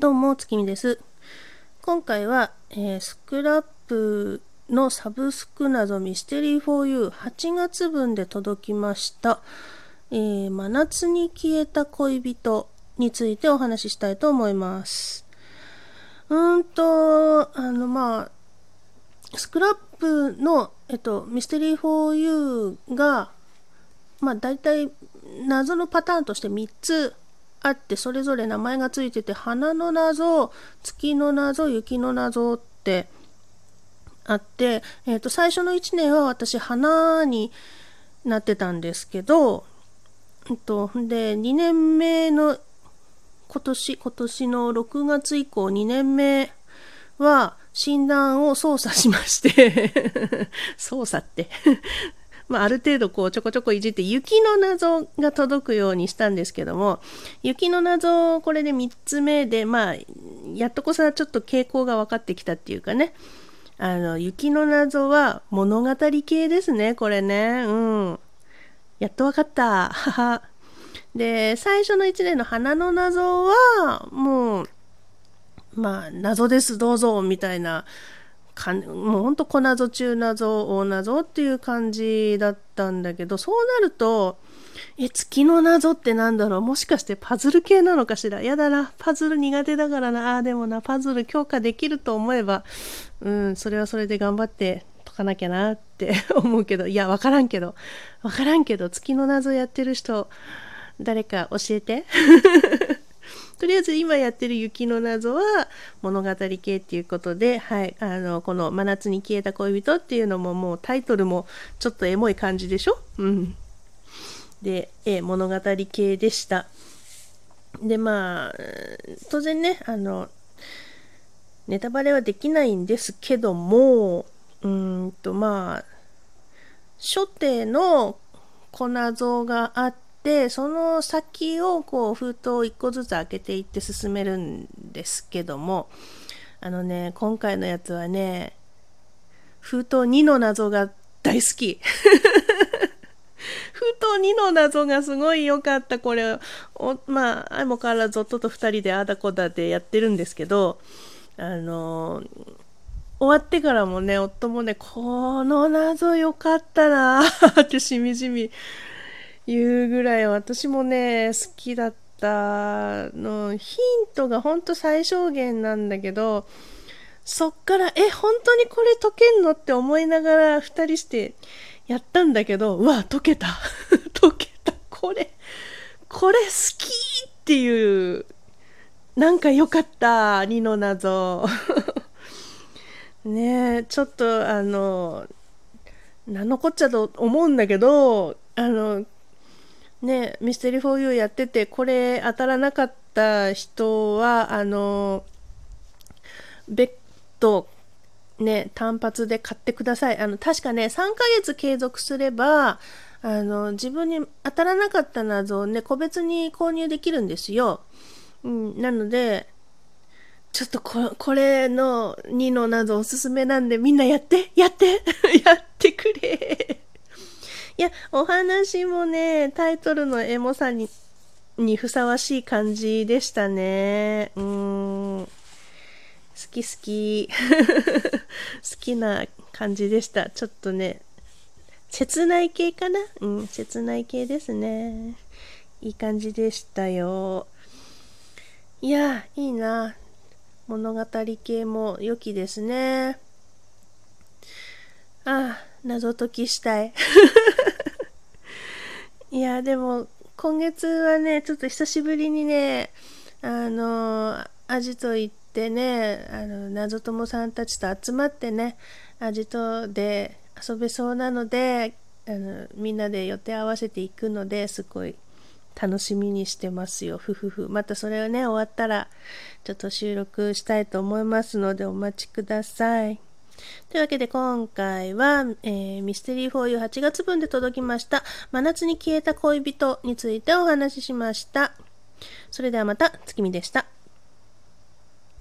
どうも、月見です。今回は、えースクラップのサブスク謎ミステリー 4U8 月分で届きました、えー真夏に消えた恋人についてお話ししたいと思います。うーんと、あの、まあ、スクラップの、えっと、ミステリー 4U が、まあ、大体謎のパターンとして3つあってそれぞれ名前がついてて花の謎月の謎雪の謎ってあって、えー、と最初の1年は私花になってたんですけど、えっと、で2年目の今年今年の6月以降2年目は診断を操作しまして操作ってまあ、ある程度こうちょこちょこいじって雪の謎が届くようにしたんですけども雪の謎これで3つ目でまあやっとこさちょっと傾向が分かってきたっていうかね。あの雪の謎は物語系ですねこれね。うん。やっと分かった。で最初の1年の花の謎はもうまあ謎です。どうぞみたいなかんもうほんと小謎中謎大謎っていう感じだったんだけどそうなるとえ月の謎ってなんだろう？もしかしてパズル系なのかしら？やだなパズル苦手だからな。あでもなパズル強化できると思えばうんそれはそれで頑張って解かなきゃなって 思うけど。いや分からんけど。分からんけど月の謎やってる人誰か教えて。とりあえず今やってる雪の謎は物語系っていうことで、はい、あのこの「真夏に消えた恋人」っていうのももうタイトルもちょっとエモい感じでしょ？うん。で、え物語系でした。でまあ当然ねあのネタバレはできないんですけどもうーんとまあ初手の小謎があってその先をこう封筒を1個ずつ開けていって進めるんですけどもあのね今回のやつはね封筒2の謎が大好き。封筒2の謎がすごい良かった。これおまあ相も変わらず夫と2人であだこだでやってるんですけどあの終わってからもね夫もねこの謎良かったなーってしみじみ言うぐらい私もね好きだったの。ヒントがほんと最小限なんだけどそっからえ本当にこれ解けんのって思いながら2人してやったんだけどうわ解けた。解けた。これこれ好きっていうなんか良かった2の謎。ねえちょっとあの何のこっちゃと思うんだけどあのねミステリー 4U やっててこれ当たらなかった人はあの別途ね単発で買ってください。あの確かね3ヶ月継続すればあの自分に当たらなかった謎をね個別に購入できるんですよ、うん、なのでちょっとここれの2の謎おすすめなんでみんなやってやって やってくれ。いやお話もねタイトルのエモさににふさわしい感じでしたね。うーん。好き好き。好きな感じでした。ちょっとね切ない系かな？うん切ない系ですね。いい感じでしたよ。いやいいな。物語系も良きですね。ああ謎解きしたい。いやでも今月はねちょっと久しぶりにねあのアジト行ってねあの謎友さんたちと集まってねアジトで遊べそうなのであのみんなで予定合わせていくのですごい楽しみにしてますよ。ふふふ。またそれをね、終わったら、ちょっと収録したいと思いますので、お待ちください。というわけで今回は、えーミステリー 4U8 月分で届きました真夏に消えた恋人についてお話ししました。それではまた月見でした。